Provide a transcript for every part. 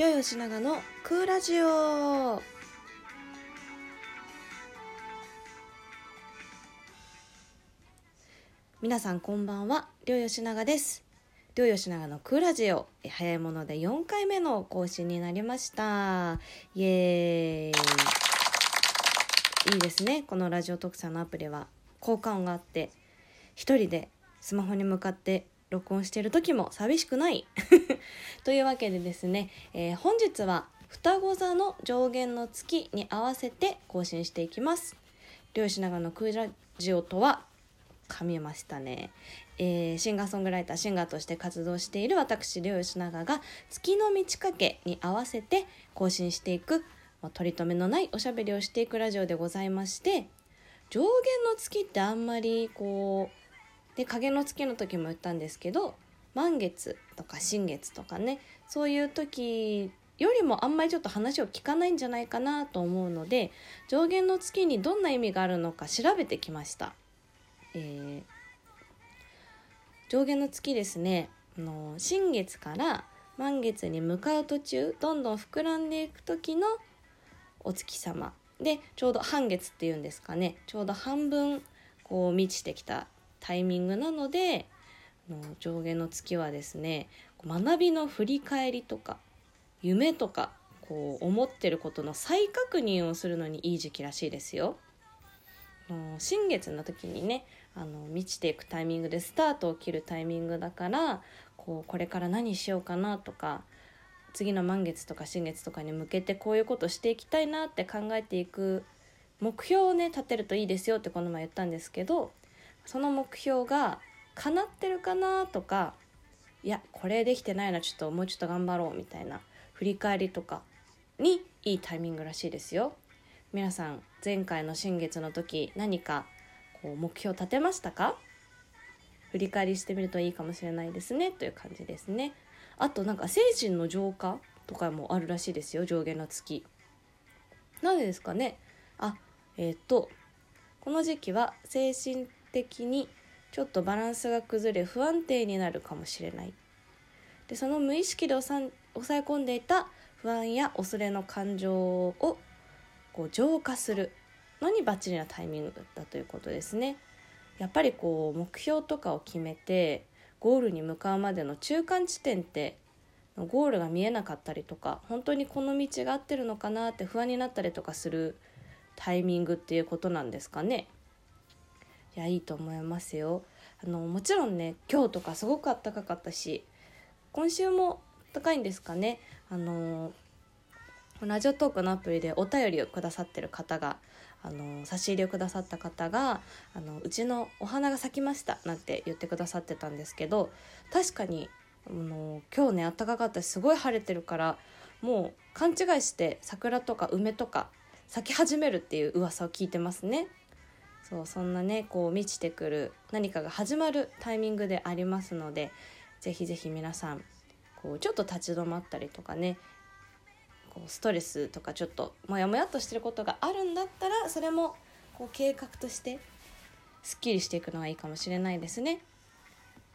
りょうよしながのクーラジオ。皆さんこんばんは。りょうよしながです。りょうよしながのクーラジオ。え早いもので4回目の更新になりました。イエーイ。いいですね。このラジオ特産のアプリは。効果音があって一人でスマホに向かって録音してる時も寂しくない。というわけでですね、えー本日は双子座の上限の月に合わせて更新していきます。漁師長のクーラジオとは噛みましたね、えーシンガーソングライターシンガーとして活動している私漁師長が月の満ち欠けに合わせて更新していく、取り留めのないおしゃべりをしていくラジオでございまして上限の月ってあんまりこうで影の月の時も言ったんですけど満月とか新月とかねそういう時よりもあんまりちょっと話を聞かないんじゃないかなと思うので上限の月にどんな意味があるのか調べてきました。えー上限の月ですね。あの新月から満月に向かう途中どんどん膨らんでいく時のお月様。でちょうど半月っていうんですかね。ちょうど半分こう満ちてきたタイミングなのでの上下の月はですね学びの振り返りとか夢とかこう思ってることの再確認をするのにいい時期らしいですよ。の新月の時にねあの満ちていくタイミングでスタートを切るタイミングだからこうこれから何しようかなとか次の満月とか新月とかに向けてこういうことしていきたいなって考えていく目標をね立てるといいですよってこの前言ったんですけどその目標が叶ってるかなとかいやこれできてないなちょっともうちょっと頑張ろうみたいな振り返りとかにいいタイミングらしいですよ。皆さん前回の新月の時何かこう目標立てましたか？振り返りしてみるといいかもしれないですねという感じですね。あとなんか精神の浄化とかもあるらしいですよ上下の月。なんでですかね？あえっ、とこの時期は精神的にちょっとバランスが崩れ不安定になるかもしれない。でその無意識で抑え込んでいた不安や恐れの感情をこう浄化するのにバッチリなタイミングだということですね。やっぱりこう目標とかを決めてゴールに向かうまでの中間地点ってゴールが見えなかったりとか本当にこの道が合ってるのかなって不安になったりとかするタイミングっていうことなんですかね。いやいいと思いますよあのもちろんね今日とかすごく暖かかったし今週も高いんですかねあのラジオトークのアプリでお便りをくださってる方があの差し入れをくださった方があの「うちのお花が咲きました」なんて言ってくださってたんですけど確かにあの今日ね暖かかったしすごい晴れてるからもう勘違いして桜とか梅とか咲き始めるっていう噂を聞いてますね。そうそんなねこう満ちてくる何かが始まるタイミングでありますのでぜひぜひ皆さんこうちょっと立ち止まったりとかねこうストレスとかちょっとモヤモヤっとしてることがあるんだったらそれもこう計画としてすっきりしていくのがいいかもしれないですね。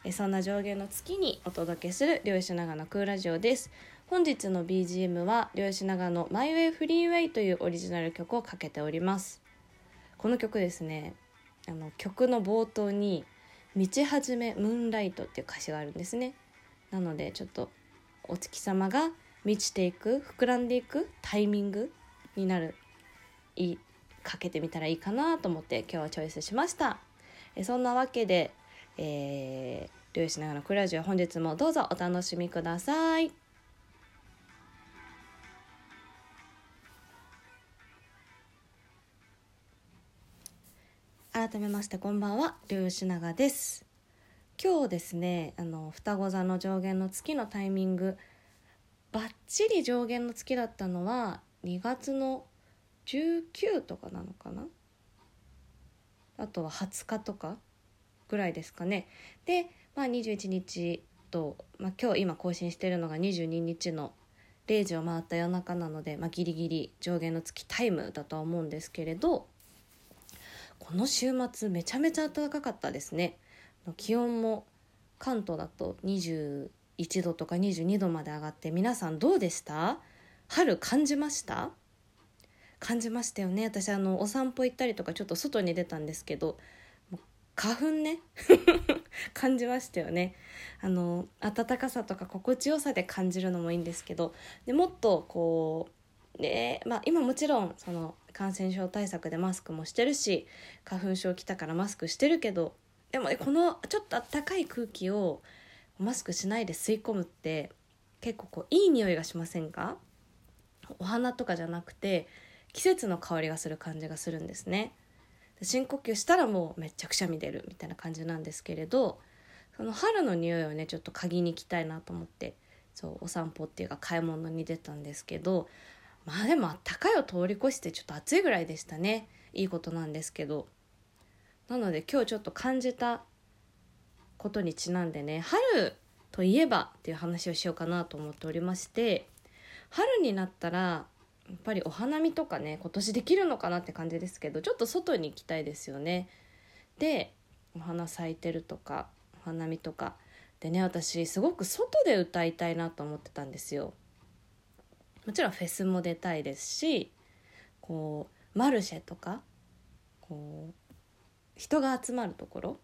えそんな上限の月にお届けする漁師長のクーラジオです。本日の BGM は漁師長のマイウェイフリーウェイというオリジナル曲をかけております。この曲ですねあの曲の冒頭に「道始めムーンライト」っていう歌詞があるんですね。なのでちょっとお月様が満ちていく膨らんでいくタイミングになるいいかけてみたらいいかなと思って今日はチョイスしました。えそんなわけでえー、漁師ながらクラジオ本日もどうぞお楽しみください。改めましてこんばんは。漁師長です。今日ですねあの双子座の上限の月のタイミングバッチリ上限の月だったのは2月の19とかなのかな？あとは20日とかぐらいですかね。で、まあ、21日と、まあ、今日今更新してるのが22日の0時を回った夜中なので、まあ、ギリギリ上限の月タイムだとは思うんですけれどこの週末めちゃめちゃ暖かかったですね。気温も関東だと21度とか22度まで上がって皆さんどうでした？春感じました？感じましたよね。私あのお散歩行ったりとかちょっと外に出たんですけど花粉ね。感じましたよね。あの暖かさとか心地よさで感じるのもいいんですけどでもっとこうねまあ今もちろんその感染症対策でマスクもしてるし花粉症来たからマスクしてるけどでもこのちょっとあったかい空気をマスクしないで吸い込むって結構こういい匂いがしませんか？お花とかじゃなくて季節の香りがする感じがするんですね。深呼吸したらもうめっちゃくちゃ見出るみたいな感じなんですけれどその春の匂いをねちょっと嗅ぎに行きたいなと思ってそうお散歩っていうか買い物に出たんですけどまあでもあったかいを通り越してちょっと暑いぐらいでしたね。いいことなんですけど。なので今日ちょっと感じたことにちなんでね春といえばっていう話をしようかなと思っておりまして春になったらやっぱりお花見とかね今年できるのかなって感じですけどちょっと外に行きたいですよね。でお花咲いてるとかお花見とか。でね私すごく外で歌いたいなと思ってたんですよ。もちろんフェスも出たいですしこうマルシェとかこう人が集まるところ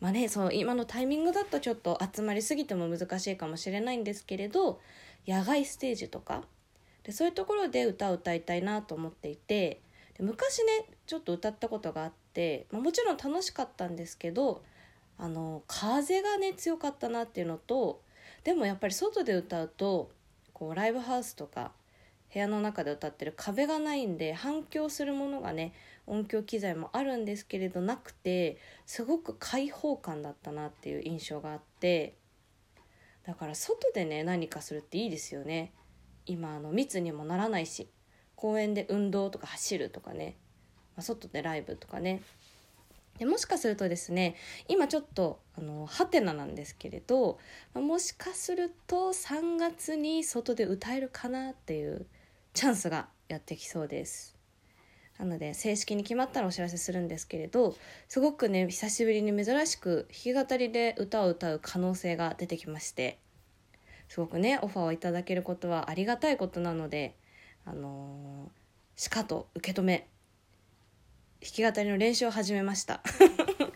まあねその今のタイミングだとちょっと集まりすぎても難しいかもしれないんですけれど野外ステージとかでそういうところで歌を歌いたいなと思っていてで昔ねちょっと歌ったことがあって、まあ、もちろん楽しかったんですけどあの風がね強かったなっていうのとでもやっぱり外で歌うとこうライブハウスとか部屋の中で歌ってる壁がないんで反響するものがね音響機材もあるんですけれどなくてすごく開放感だったなっていう印象があってだから外でね何かするっていいですよね。今あの密にもならないし公園で運動とか走るとかね、まあ、外でライブとかねでもしかするとですね今ちょっとあのハテナなんですけれど、もしかすると3月に外で歌えるかなっていうチャンスがやってきそうです。なので正式に決まったらお知らせするんですけれどすごくね久しぶりに珍しく弾き語りで歌を歌う可能性が出てきましてすごくねオファーをいただけることはありがたいことなのであのー、しかと受け止め弾き語りの練習を始めました。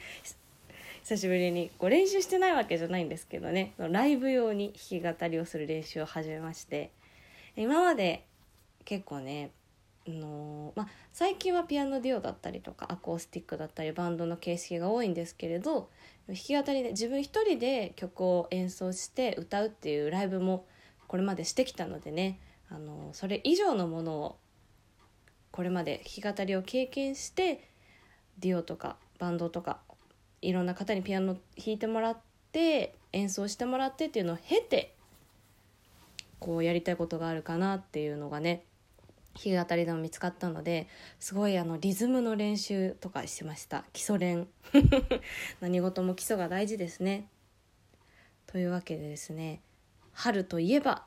久しぶりに。こう練習してないわけじゃないんですけどね。ライブ用に弾き語りをする練習を始めまして。今まで結構ねのまあ、最近はピアノデュオだったりとかアコースティックだったりバンドの形式が多いんですけれど弾き語りで自分一人で曲を演奏して歌うっていうライブもこれまでしてきたのでねあのそれ以上のものをこれまで弾き語りを経験してデュオとかバンドとかいろんな方にピアノ弾いてもらって演奏してもらってっていうのを経てこうやりたいことがあるかなっていうのがね弾き語りでも見つかったのですごいあのリズムの練習とかしてました。基礎練。何事も基礎が大事ですね。というわけでですね春といえば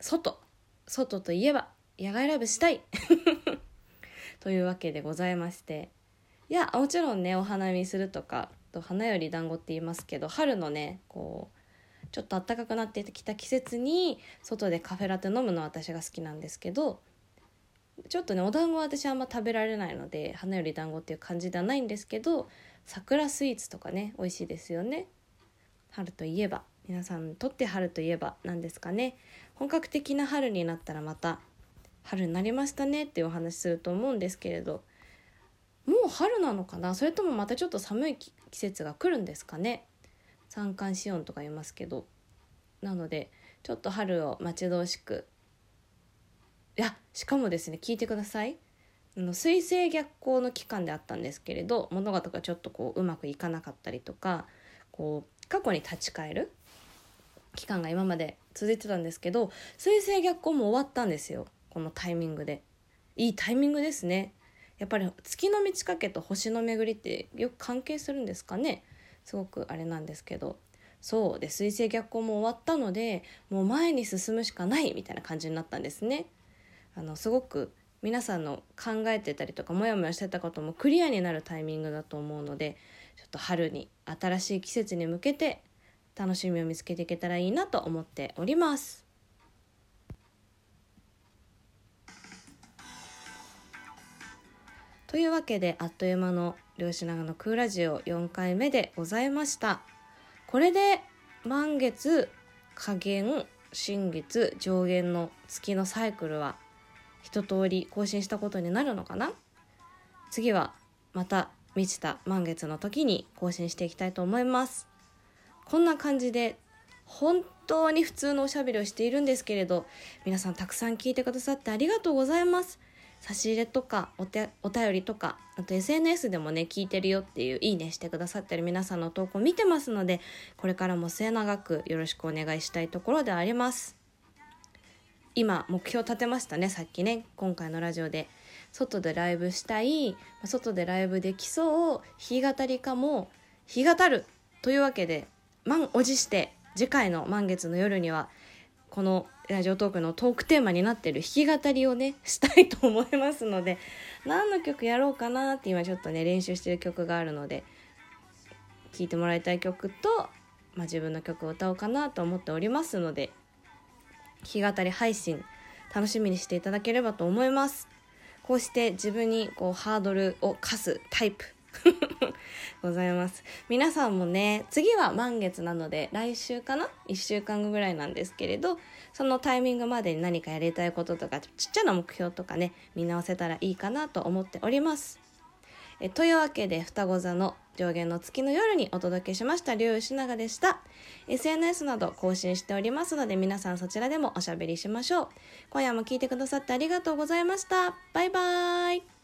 外。外といえば野外ライブしたい。というわけでございましていやもちろんねお花見するとかと花より団子って言いますけど春のねこうちょっと暖かくなってきた季節に外でカフェラテ飲むのは私が好きなんですけどちょっとねお団子は私あんま食べられないので花より団子っていう感じではないんですけど桜スイーツとかね美味しいですよね。春といえば。皆さんにとって春といえば何ですかね。本格的な春になったらまた春になりましたねっていうお話すると思うんですけれどもう春なのかな？それともまたちょっと寒い季節が来るんですかね？三寒四温とか言いますけど。なのでちょっと春を待ち遠しく。いやしかもですね聞いてください。あの水星逆行の期間であったんですけれど物事がちょっとこううまくいかなかったりとかこう過去に立ち返る期間が今まで続いてたんですけど水星逆行も終わったんですよ。このタイミングで。いいタイミングですね。やっぱり月の満ち欠けと星の巡りってよく関係するんですかね。すごくあれなんですけど。そうで水星逆行も終わったのでもう前に進むしかないみたいな感じになったんですね。あのすごく皆さんの考えてたりとかモヤモヤしてたこともクリアになるタイミングだと思うのでちょっと春に新しい季節に向けて楽しみを見つけていけたらいいなと思っております。というわけであっという間の漁師長のクーラジオ4回目でございました。これで満月下限新月上限の月のサイクルは一通り更新したことになるのかな？次はまた満ちた満月の時に更新していきたいと思います。こんな感じで本当に普通のおしゃべりをしているんですけれど皆さんたくさん聞いてくださってありがとうございます。差し入れとかお手お便りとかあと SNS でもね聞いてるよっていういいねしてくださってる皆さんの投稿見てますのでこれからも末永くよろしくお願いしたいところであります。今目標立てましたねさっきね。今回のラジオで。外でライブしたい外でライブできそう弾き語りかも弾き語るというわけで満を持して次回の満月の夜にはこのラジオトークのトークテーマになってる弾き語りをね したいと思いますので何の曲やろうかなって今ちょっとね練習してる曲があるので聴いてもらいたい曲と、まあ、自分の曲を歌おうかなと思っておりますので弾き語り配信楽しみにしていただければと思います。こうして自分にこうハードルを課すタイプ ございます。皆さんもね次は満月なので来週かな？1週間後ぐらいなんですけれどそのタイミングまでに何かやりたいこととかちっちゃな目標とかね見直せたらいいかなと思っております。えというわけで双子座の上限の月の夜にお届けしました竜吉永でした。SNS など更新しておりますので皆さんそちらでもおしゃべりしましょう。今夜も聞いてくださってありがとうございました。バイバーイ。